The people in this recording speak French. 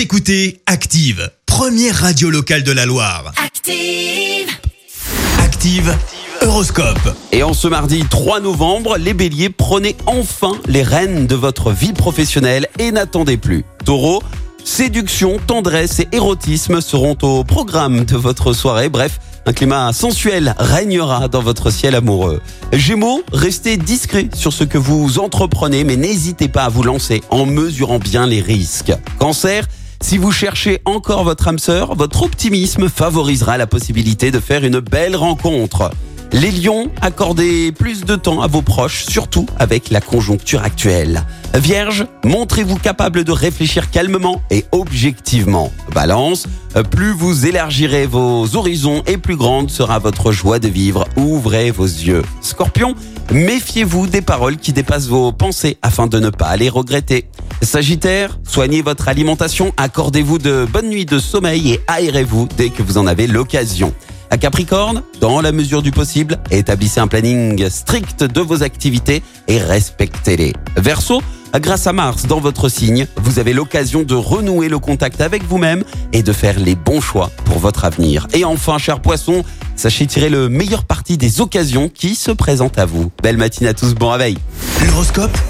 Vous écoutez Active, première radio locale de la Loire. Active. Active, Horoscope. Et en ce mardi 3 novembre, les béliers, prenez enfin les rênes de votre vie professionnelle et n'attendez plus. Taureau, séduction, tendresse et érotisme seront au programme de votre soirée. Bref, un climat sensuel régnera dans votre ciel amoureux. Gémeaux, restez discret sur ce que vous entreprenez, mais n'hésitez pas à vous lancer en mesurant bien les risques. Cancer, si vous cherchez encore votre âme sœur, votre optimisme favorisera la possibilité de faire une belle rencontre. Les lions, accordez plus de temps à vos proches, surtout avec la conjoncture actuelle. Vierge, montrez-vous capable de réfléchir calmement et objectivement. Balance, plus vous élargirez vos horizons et plus grande sera votre joie de vivre. Ouvrez vos yeux. Scorpion, méfiez-vous des paroles qui dépassent vos pensées afin de ne pas les regretter. Sagittaire, soignez votre alimentation, accordez-vous de bonnes nuits de sommeil et aérez-vous dès que vous en avez l'occasion. À Capricorne, dans la mesure du possible, établissez un planning strict de vos activités et respectez-les. Verseau, grâce à Mars dans votre signe, vous avez l'occasion de renouer le contact avec vous-même et de faire les bons choix pour votre avenir. Et enfin, cher poisson, sachez tirer le meilleur parti des occasions qui se présentent à vous. Belle matinée à tous, bon réveil. L'horoscope